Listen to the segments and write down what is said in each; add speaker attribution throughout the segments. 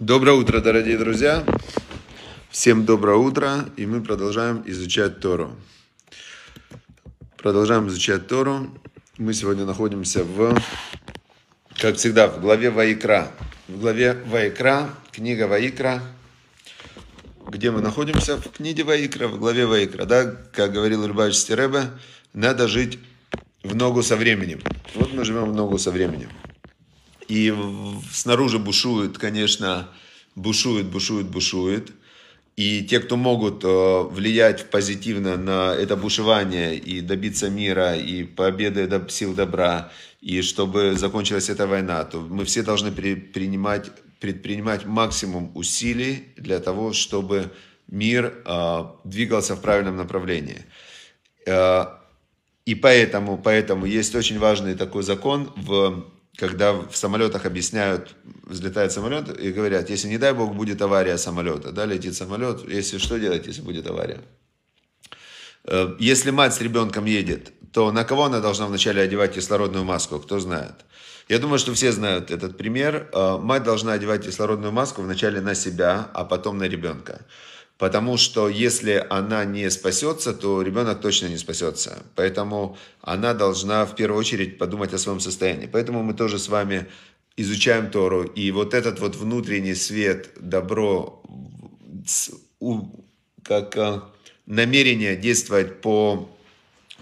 Speaker 1: Доброе утро, дорогие друзья! Всем доброе утро, и мы продолжаем изучать Тору. Продолжаем изучать Тору. Мы сегодня находимся в, как всегда, в главе Ваикра. В главе Ваикра, книга Ваикра. Где мы находимся? В книге Ваикра, в главе Ваикра. Да, как говорил Рыбач Стеребе, надо жить в ногу со временем. Вот мы живем в ногу со временем. И снаружи бушует, конечно, бушует, бушует, бушует. И те, кто могут э, влиять позитивно на это бушевание и добиться мира, и победы сил добра, и чтобы закончилась эта война, то мы все должны принимать, предпринимать максимум усилий для того, чтобы мир э, двигался в правильном направлении. Э, и поэтому, поэтому есть очень важный такой закон в когда в самолетах объясняют, взлетает самолет и говорят, если не дай бог будет авария самолета, да, летит самолет, если что делать, если будет авария? Э, если мать с ребенком едет, то на кого она должна вначале одевать кислородную маску, кто знает? Я думаю, что все знают этот пример. Э, мать должна одевать кислородную маску вначале на себя, а потом на ребенка. Потому что если она не спасется, то ребенок точно не спасется. Поэтому она должна в первую очередь подумать о своем состоянии. Поэтому мы тоже с вами изучаем Тору. И вот этот вот внутренний свет, добро, как э, намерение действовать по,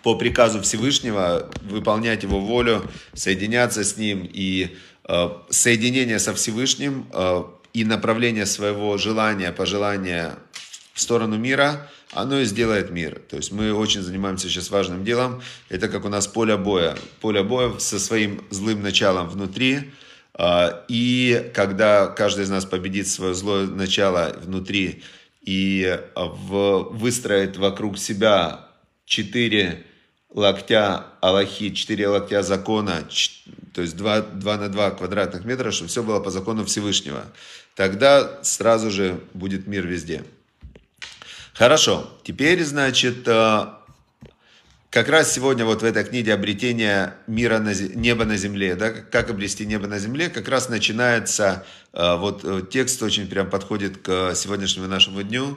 Speaker 1: по приказу Всевышнего, выполнять его волю, соединяться с ним и э, соединение со Всевышним э, и направление своего желания, пожелания в сторону мира, оно и сделает мир. То есть мы очень занимаемся сейчас важным делом. Это как у нас поле боя. Поле боя со своим злым началом внутри. А, и когда каждый из нас победит свое злое начало внутри и выстроит вокруг себя четыре локтя Аллахи, четыре локтя закона, то есть 2, 2 на 2 квадратных метра, чтобы все было по закону Всевышнего. Тогда сразу же будет мир везде. Хорошо, теперь, значит, э, как раз сегодня вот в этой книге обретение мира на, неба на земле, да, как обрести небо на земле, как раз начинается, э, вот э, текст очень прям подходит к сегодняшнему нашему дню,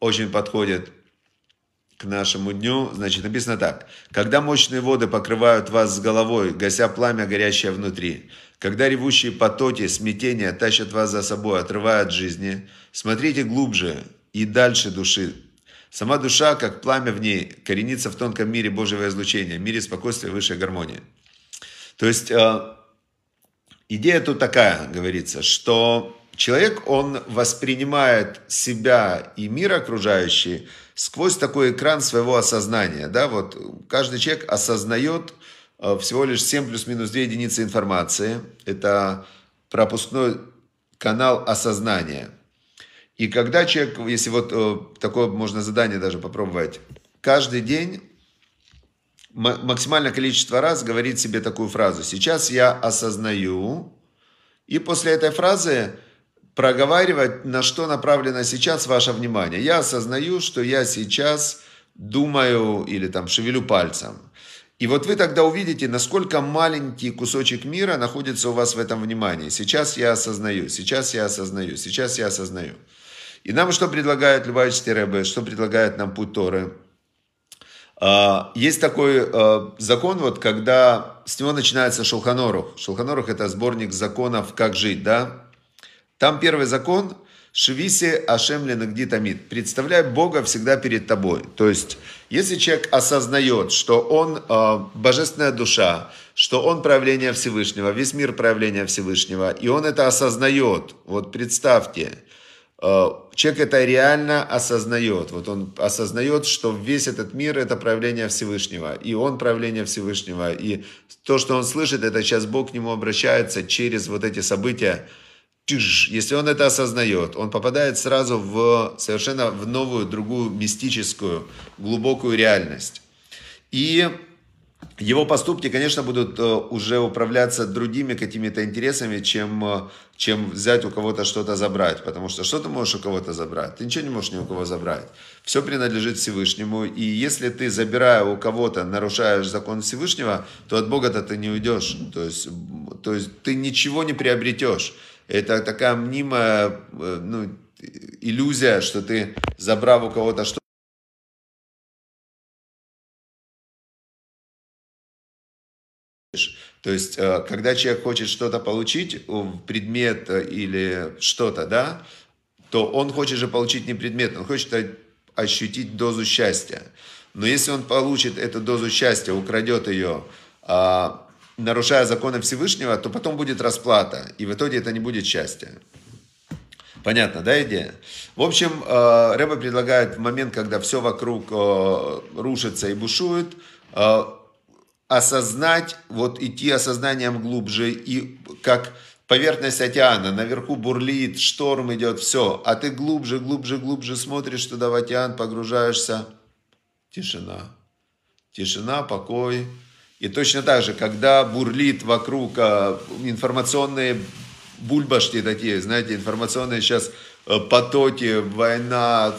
Speaker 1: очень подходит к нашему дню, значит, написано так. «Когда мощные воды покрывают вас с головой, гася пламя, горящее внутри, когда ревущие потоки, смятения тащат вас за собой, отрывая от жизни, смотрите глубже, и дальше души. Сама душа, как пламя в ней, коренится в тонком мире Божьего излучения, мире спокойствия, высшей гармонии. То есть э, идея тут такая, говорится, что человек, он воспринимает себя и мир окружающий сквозь такой экран своего осознания. Да? Вот каждый человек осознает э, всего лишь 7 плюс-минус 2 единицы информации. Это пропускной канал осознания – и когда человек, если вот э, такое можно задание даже попробовать, каждый день максимальное количество раз говорит себе такую фразу. Сейчас я осознаю. И после этой фразы проговаривать, на что направлено сейчас ваше внимание. Я осознаю, что я сейчас думаю или там шевелю пальцем. И вот вы тогда увидите, насколько маленький кусочек мира находится у вас в этом внимании. Сейчас я осознаю, сейчас я осознаю, сейчас я осознаю. И нам что предлагает Любавич Рэбе, что предлагает нам путь Торы? А, есть такой а, закон, вот, когда с него начинается Шулханорух. Шулханорух это сборник законов, как жить, да? Там первый закон Шевисе Ашем Ленагди. Представляй Бога всегда перед тобой. То есть, если человек осознает, что он э, божественная душа, что он проявление Всевышнего, весь мир проявление Всевышнего, и он это осознает, вот представьте, человек это реально осознает. Вот он осознает, что весь этот мир это проявление Всевышнего. И он проявление Всевышнего. И то, что он слышит, это сейчас Бог к нему обращается через вот эти события. Если он это осознает, он попадает сразу в совершенно в новую, другую мистическую, глубокую реальность. И его поступки, конечно, будут э, уже управляться другими какими-то интересами, чем, э, чем взять у кого-то что-то забрать. Потому что что ты можешь у кого-то забрать? Ты ничего не можешь ни у кого забрать. Все принадлежит Всевышнему. И если ты, забирая у кого-то, нарушаешь закон Всевышнего, то от Бога-то ты не уйдешь. То есть, то есть ты ничего не приобретешь. Это такая мнимая э, ну, иллюзия, что ты, забрав у кого-то что То есть, э, когда человек хочет что-то получить, предмет э, или что-то, да, то он хочет же получить не предмет, он хочет ощутить дозу счастья. Но если он получит эту дозу счастья, украдет ее, а, нарушая законы Всевышнего, то потом будет расплата, и в итоге это не будет счастья. Понятно, да, идея? В общем, э, Рэба предлагает в момент, когда все вокруг рушится и бушует, осознать, вот идти осознанием глубже, и как поверхность океана, наверху бурлит, шторм идет, все, а ты глубже, глубже, глубже смотришь туда в океан, погружаешься, тишина, тишина, покой. И точно так же, когда бурлит вокруг а, информационные бульбашки такие, знаете, информационные сейчас э, потоки, война,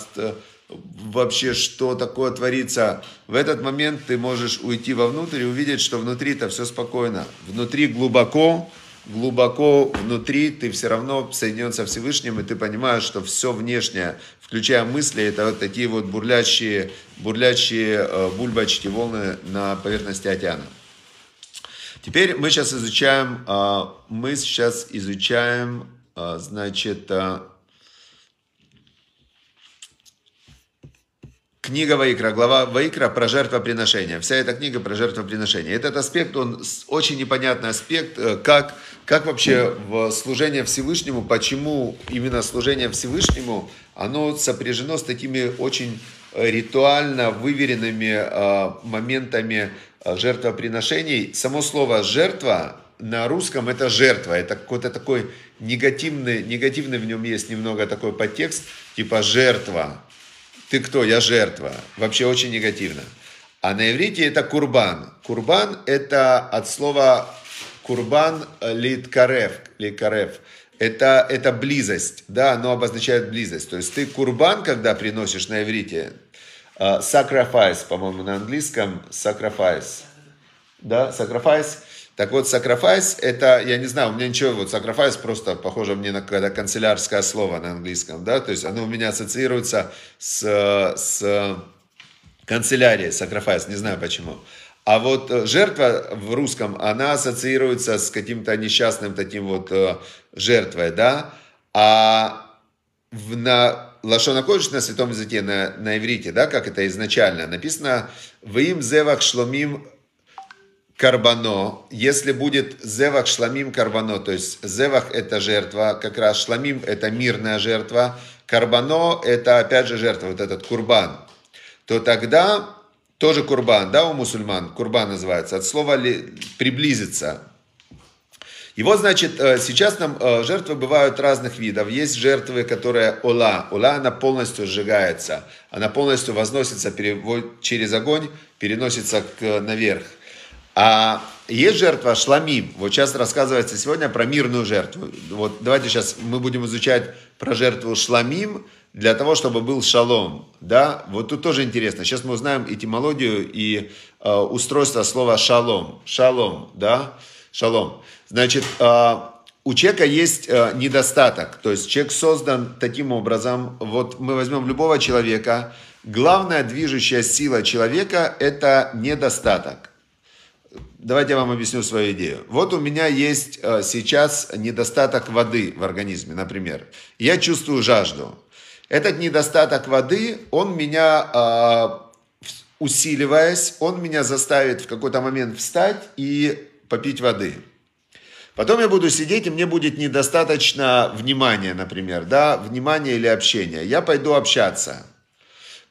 Speaker 1: вообще, что такое творится. В этот момент ты можешь уйти вовнутрь и увидеть, что внутри-то все спокойно. Внутри глубоко, глубоко внутри ты все равно соединен со Всевышним, и ты понимаешь, что все внешнее, включая мысли, это вот такие вот бурлящие, бурлящие э, бульбочки, волны на поверхности океана. Теперь мы сейчас изучаем, э, мы сейчас изучаем, э, значит, Книга Ваикра, глава Ваикра про жертвоприношение. Вся эта книга про жертвоприношение. Этот аспект, он очень непонятный аспект, э, как, как вообще в служение Всевышнему, почему именно служение Всевышнему, оно сопряжено с такими очень ритуально выверенными э, моментами э, жертвоприношений. Само слово «жертва» на русском это жертва, это какой-то такой негативный, негативный в нем есть немного такой подтекст, типа жертва, ты кто? Я жертва. Вообще очень негативно. А на иврите это курбан. Курбан это от слова курбан литкарев. литкарев. Это, это близость, да, оно обозначает близость. То есть ты курбан, когда приносишь на иврите, sacrifice, по-моему, на английском, sacrifice, да, sacrifice, так вот, sacrifice, это, я не знаю, у меня ничего, вот sacrifice просто похоже мне на какое-то канцелярское слово на английском, да, то есть оно у меня ассоциируется с, с канцелярией, sacrifice, не знаю почему. А вот э, жертва в русском, она ассоциируется с каким-то несчастным таким вот э, жертвой, да, а в, на Лашона Кодыш на святом языке, на, на иврите, да, как это изначально написано, «В им зевах шломим карбано, если будет зевах шламим карбано, то есть зевах это жертва, как раз шламим это мирная жертва, карбано это опять же жертва, вот этот курбан, то тогда тоже курбан, да, у мусульман, курбан называется, от слова ли, приблизиться. Вот, значит, э, сейчас нам э, жертвы бывают разных видов. Есть жертвы, которые ола. Ола, она полностью сжигается. Она полностью возносится через огонь, переносится к, наверх. А есть жертва шламим. Вот сейчас рассказывается сегодня про мирную жертву. Вот давайте сейчас мы будем изучать про жертву шламим для того, чтобы был шалом. Да? Вот тут тоже интересно. Сейчас мы узнаем этимологию и э, устройство слова шалом. Шалом, да? Шалом. Значит, э, у человека есть э, недостаток. То есть человек создан таким образом. Вот мы возьмем любого человека. Главная движущая сила человека – это недостаток. Давайте я вам объясню свою идею. Вот у меня есть э, сейчас недостаток воды в организме, например. Я чувствую жажду. Этот недостаток воды, он меня, э, усиливаясь, он меня заставит в какой-то момент встать и попить воды. Потом я буду сидеть, и мне будет недостаточно внимания, например, да, внимания или общения. Я пойду общаться.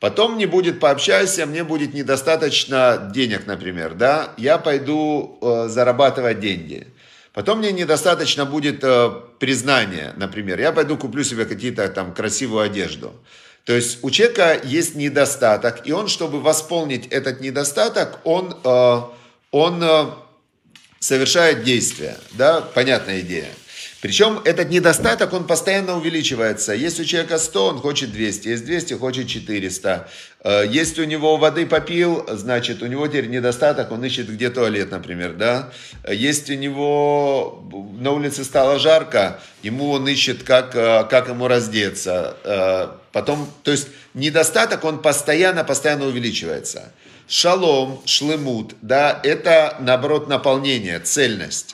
Speaker 1: Потом мне будет пообщайся, мне будет недостаточно денег, например, да, я пойду э, зарабатывать деньги. Потом мне недостаточно будет э, признания, например, я пойду куплю себе какие-то там красивую одежду. То есть у человека есть недостаток, и он, чтобы восполнить этот недостаток, он, э, он э, совершает действия, да, понятная идея. Причем этот недостаток, он постоянно увеличивается. Есть у человека 100, он хочет 200. Есть 200, хочет 400. Э, есть у него воды попил, значит, у него теперь недостаток, он ищет где туалет, например, да. Есть у него на улице стало жарко, ему он ищет, как, э, как ему раздеться. Э, потом, то есть недостаток, он постоянно, постоянно увеличивается. Шалом, шлемут, да, это, наоборот, наполнение, цельность.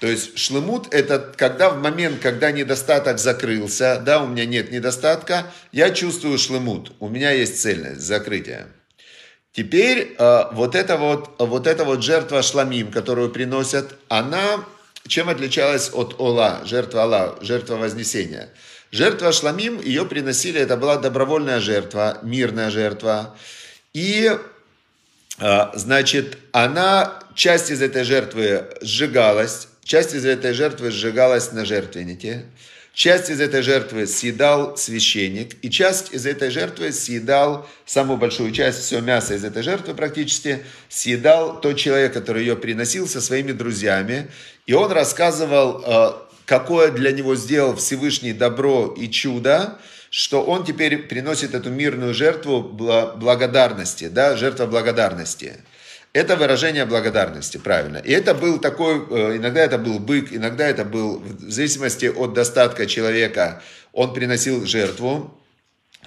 Speaker 1: То есть шлемут это когда в момент, когда недостаток закрылся, да, у меня нет недостатка, я чувствую шлемут, у меня есть цельность, закрытие. Теперь э, вот эта вот, вот эта вот жертва шламим, которую приносят, она чем отличалась от Ола, жертва Алла, жертва Вознесения? Жертва шламим, ее приносили, это была добровольная жертва, мирная жертва. И, э, значит, она, часть из этой жертвы сжигалась, Часть из этой жертвы сжигалась на жертвеннике, часть из этой жертвы съедал священник, и часть из этой жертвы съедал, самую большую часть, все мясо из этой жертвы практически, съедал тот человек, который ее приносил со своими друзьями, и он рассказывал, э, какое для него сделал Всевышний добро и чудо, что он теперь приносит эту мирную жертву благодарности, да, жертва благодарности. Это выражение благодарности, правильно. И это был такой, э, иногда это был бык, иногда это был, в зависимости от достатка человека, он приносил жертву.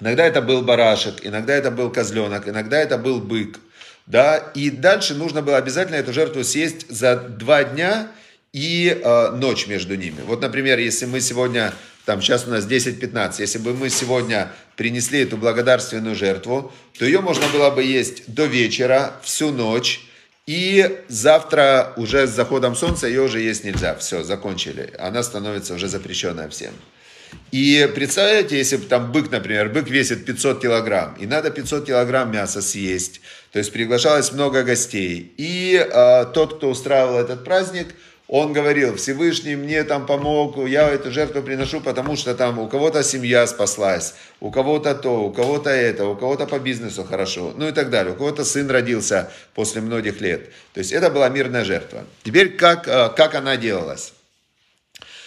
Speaker 1: Иногда это был барашек, иногда это был козленок, иногда это был бык. Да? И дальше нужно было обязательно эту жертву съесть за два дня и э, ночь между ними. Вот, например, если мы сегодня там сейчас у нас 10-15, если бы мы сегодня принесли эту благодарственную жертву, то ее можно было бы есть до вечера, всю ночь, и завтра уже с заходом солнца ее уже есть нельзя. Все, закончили. Она становится уже запрещенная всем. И представляете, если там бык, например, бык весит 500 килограмм, и надо 500 килограмм мяса съесть, то есть приглашалось много гостей. И э, тот, кто устраивал этот праздник, он говорил, Всевышний мне там помог, я эту жертву приношу, потому что там у кого-то семья спаслась, у кого-то то, у кого-то это, у кого-то по бизнесу хорошо, ну и так далее. У кого-то сын родился после многих лет. То есть это была мирная жертва. Теперь как, э, как она делалась?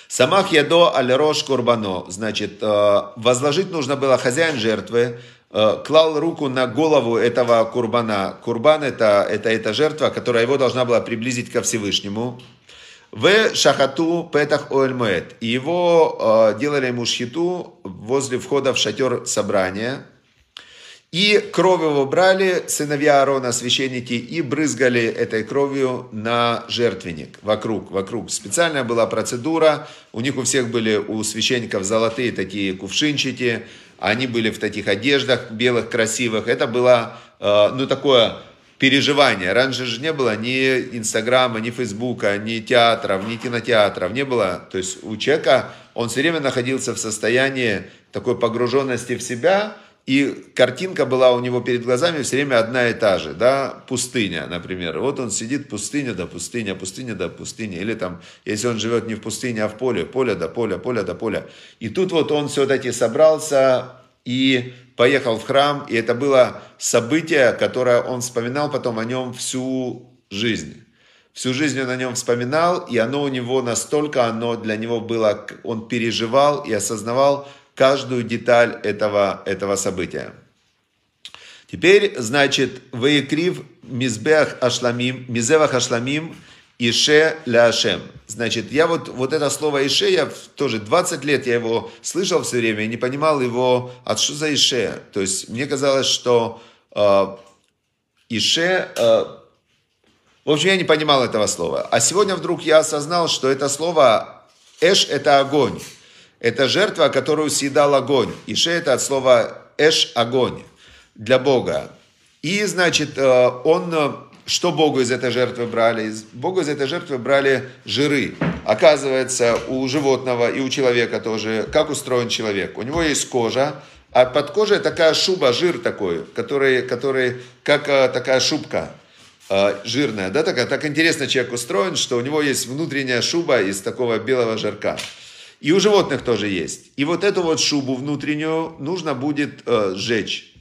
Speaker 1: Самах ядо аль рош курбано. Значит, э, возложить нужно было хозяин жертвы, э, клал руку на голову этого курбана. Курбан это, это эта жертва, которая его должна была приблизить ко Всевышнему. В шахату петах оэльмэт. И его э, делали ему шхиту возле входа в шатер собрания. И кровь его брали сыновья Аарона, священники, и брызгали этой кровью на жертвенник, вокруг, вокруг. Специальная была процедура, у них у всех были, у священников золотые такие кувшинчики, они были в таких одеждах белых, красивых. Это было, э, ну, такое переживания. Раньше же не было ни Инстаграма, ни Фейсбука, ни театров, ни кинотеатров. Не было. То есть у человека, он все время находился в состоянии такой погруженности в себя, и картинка была у него перед глазами все время одна и та же, да, пустыня, например. Вот он сидит, пустыня да пустыня, пустыня да пустыня. Или там, если он живет не в пустыне, а в поле, поле да поля, поле да поля. И тут вот он все-таки собрался и поехал в храм, и это было событие, которое он вспоминал потом о нем всю жизнь. Всю жизнь он о нем вспоминал, и оно у него настолько, оно для него было, он переживал и осознавал каждую деталь этого, этого события. Теперь, значит, Ваекрив Мизбех Ашламим, Мизевах Ашламим – Ише ляшем. Значит, я вот, вот это слово Ише, я тоже 20 лет я его слышал все время не понимал его, от что за Ише. То есть мне казалось, что э, Ише, э, в общем, я не понимал этого слова. А сегодня вдруг я осознал, что это слово Эш – это огонь. Это жертва, которую съедал огонь. Ише – это от слова Эш – огонь для Бога. И, значит, э, он что Богу из этой жертвы брали? Богу из этой жертвы брали жиры. Оказывается, у животного и у человека тоже, как устроен человек. У него есть кожа, а под кожей такая шуба, жир такой, который, который как а, такая шубка а, жирная. Да, такая, так интересно человек устроен, что у него есть внутренняя шуба из такого белого жирка. И у животных тоже есть. И вот эту вот шубу внутреннюю нужно будет э, сжечь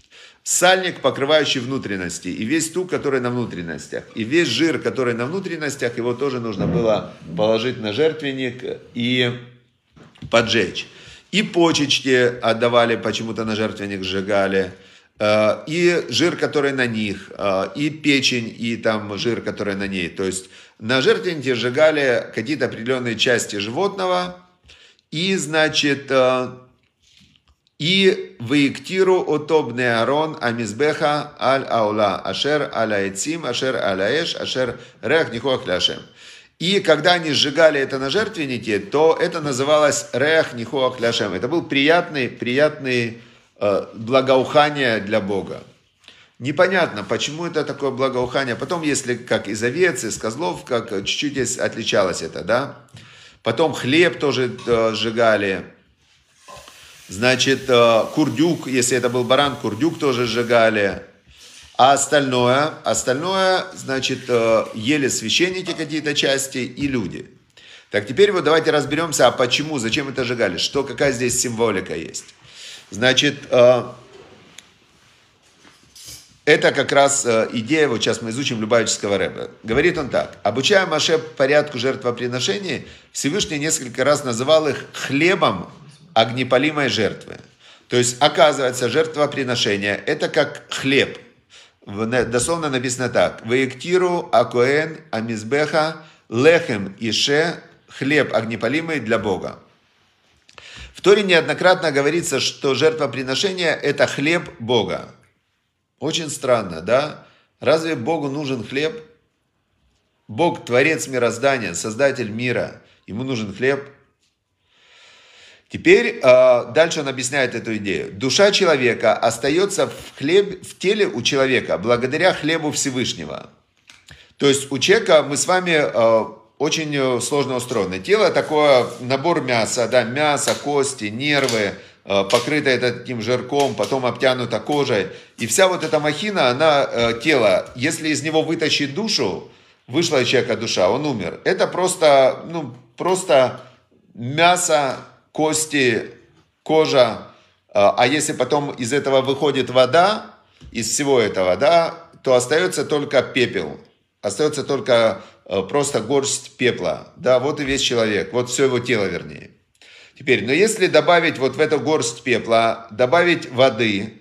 Speaker 1: сальник, покрывающий внутренности, и весь тук, который на внутренностях, и весь жир, который на внутренностях, его тоже нужно было положить на жертвенник и поджечь. И почечки отдавали, почему-то на жертвенник сжигали. Э, и жир, который на них, э, и печень, и там жир, который на ней. То есть на жертвеннике сжигали какие-то определенные части животного, и, значит, э, и вейктиру отобне арон амизбеха аль аула ашер аляйцим ашер аляэш ашер рех нихуах ляшем. И когда они сжигали это на жертвеннике, то это называлось рех нихуах ляшем. Это был приятный, приятный э, благоухание для Бога. Непонятно, почему это такое благоухание. Потом, если как из овец, из козлов, как чуть-чуть отличалось это, да. Потом хлеб тоже э, сжигали. Значит, э, курдюк, если это был баран, курдюк тоже сжигали. А остальное, остальное, значит, э, ели священники какие-то части и люди. Так, теперь вот давайте разберемся, а почему, зачем это сжигали, что, какая здесь символика есть. Значит, э, это как раз идея, вот сейчас мы изучим Любавического рэба. Говорит он так. Обучая Маше порядку жертвоприношений, Всевышний несколько раз называл их хлебом огнепалимой жертвы. То есть, оказывается, жертвоприношение – это как хлеб. Дословно написано так. «Ваектиру акоэн амизбеха лехем ише» – хлеб огнепалимый для Бога. В Торе неоднократно говорится, что жертвоприношение – это хлеб Бога. Очень странно, да? Разве Богу нужен хлеб? Бог – творец мироздания, создатель мира. Ему нужен хлеб – Теперь э, дальше он объясняет эту идею. Душа человека остается в, хлеб, в теле у человека благодаря хлебу Всевышнего. То есть у человека мы с вами э, очень сложно устроены. Тело такое набор мяса, да, мясо, кости, нервы, э, покрытое таким жирком, потом обтянуто кожей. И вся вот эта махина, она, э, тело, если из него вытащить душу, вышла у человека душа, он умер. Это просто, ну, просто мясо, кости, кожа, а, а если потом из этого выходит вода, из всего этого, да, то остается только пепел, остается только э, просто горсть пепла, да, вот и весь человек, вот все его тело, вернее. Теперь, но если добавить вот в эту горсть пепла, добавить воды,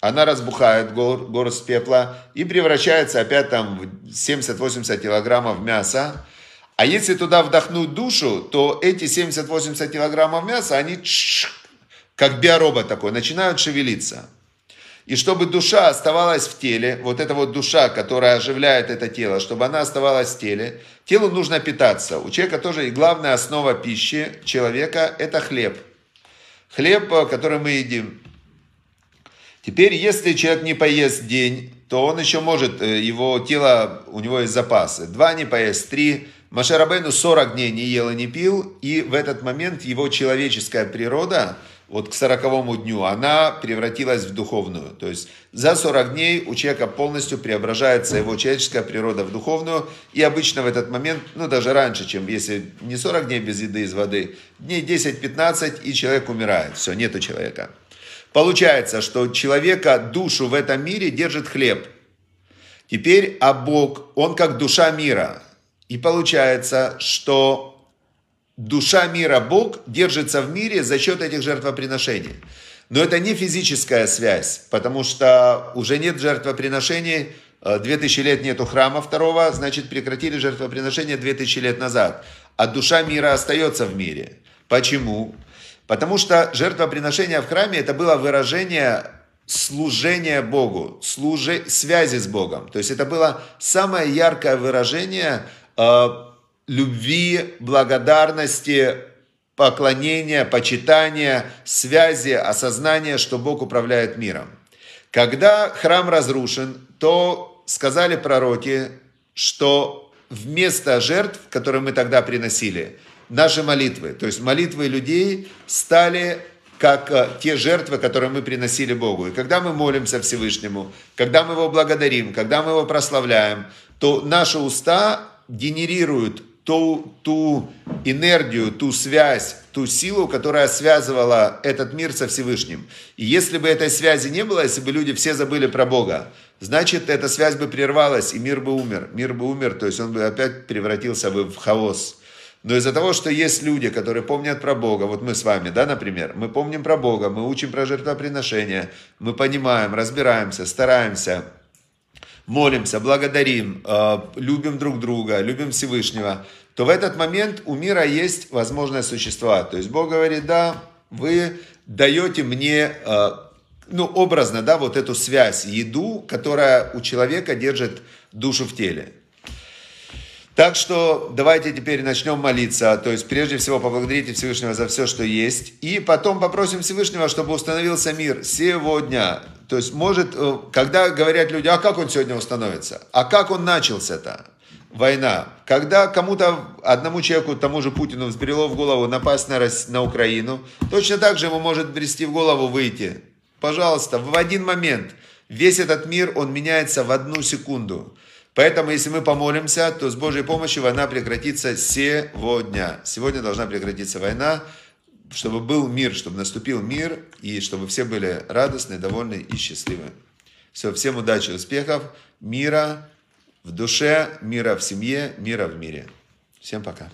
Speaker 1: она разбухает, гор, горсть пепла, и превращается опять там в 70-80 килограммов мяса, а если туда вдохнуть душу, то эти 70-80 килограммов мяса, они как биоробот такой, начинают шевелиться. И чтобы душа оставалась в теле, вот эта вот душа, которая оживляет это тело, чтобы она оставалась в теле, телу нужно питаться. У человека тоже и главная основа пищи человека – это хлеб. Хлеб, который мы едим. Теперь, если человек не поест день, то он еще может, э, его тело, у него есть запасы. Два не поест, три, Машарабейну 40 дней не ел и не пил, и в этот момент его человеческая природа, вот к 40 дню, она превратилась в духовную. То есть за 40 дней у человека полностью преображается его человеческая природа в духовную, и обычно в этот момент, ну даже раньше, чем если не 40 дней без еды из воды, дней 10-15, и человек умирает. Все, нету человека. Получается, что человека, душу в этом мире держит хлеб. Теперь, а Бог, он как душа мира – и получается, что душа мира, Бог, держится в мире за счет этих жертвоприношений. Но это не физическая связь, потому что уже нет жертвоприношений, 2000 лет нету храма второго, значит прекратили жертвоприношения 2000 лет назад. А душа мира остается в мире. Почему? Потому что жертвоприношение в храме это было выражение служения Богу, служи, связи с Богом. То есть это было самое яркое выражение Э, любви, благодарности, поклонения, почитания, связи, осознания, что Бог управляет миром. Когда храм разрушен, то сказали пророки, что вместо жертв, которые мы тогда приносили, наши молитвы, то есть молитвы людей стали как э, те жертвы, которые мы приносили Богу. И когда мы молимся Всевышнему, когда мы Его благодарим, когда мы Его прославляем, то наши уста генерируют ту, ту энергию, ту связь, ту силу, которая связывала этот мир со Всевышним. И если бы этой связи не было, если бы люди все забыли про Бога, значит, эта связь бы прервалась, и мир бы умер. Мир бы умер, то есть он бы опять превратился бы в хаос. Но из-за того, что есть люди, которые помнят про Бога, вот мы с вами, да, например, мы помним про Бога, мы учим про жертвоприношение, мы понимаем, разбираемся, стараемся, молимся, благодарим, э, любим друг друга, любим Всевышнего, то в этот момент у мира есть возможность существовать. То есть Бог говорит, да, вы даете мне, э, ну, образно, да, вот эту связь, еду, которая у человека держит душу в теле. Так что давайте теперь начнем молиться. То есть прежде всего поблагодарите Всевышнего за все, что есть. И потом попросим Всевышнего, чтобы установился мир сегодня. То есть может, э, когда говорят люди, а как он сегодня установится? А как он начался-то? Война. Когда кому-то, одному человеку, тому же Путину, взбрело в голову напасть на, на Украину, точно так же ему может брести в голову выйти. Пожалуйста, в один момент. Весь этот мир, он меняется в одну секунду. Поэтому, если мы помолимся, то с Божьей помощью война прекратится сегодня. Сегодня должна прекратиться война, чтобы был мир, чтобы наступил мир, и чтобы все были радостны, довольны и счастливы. Все, всем удачи, успехов, мира в душе, мира в семье, мира в мире. Всем пока.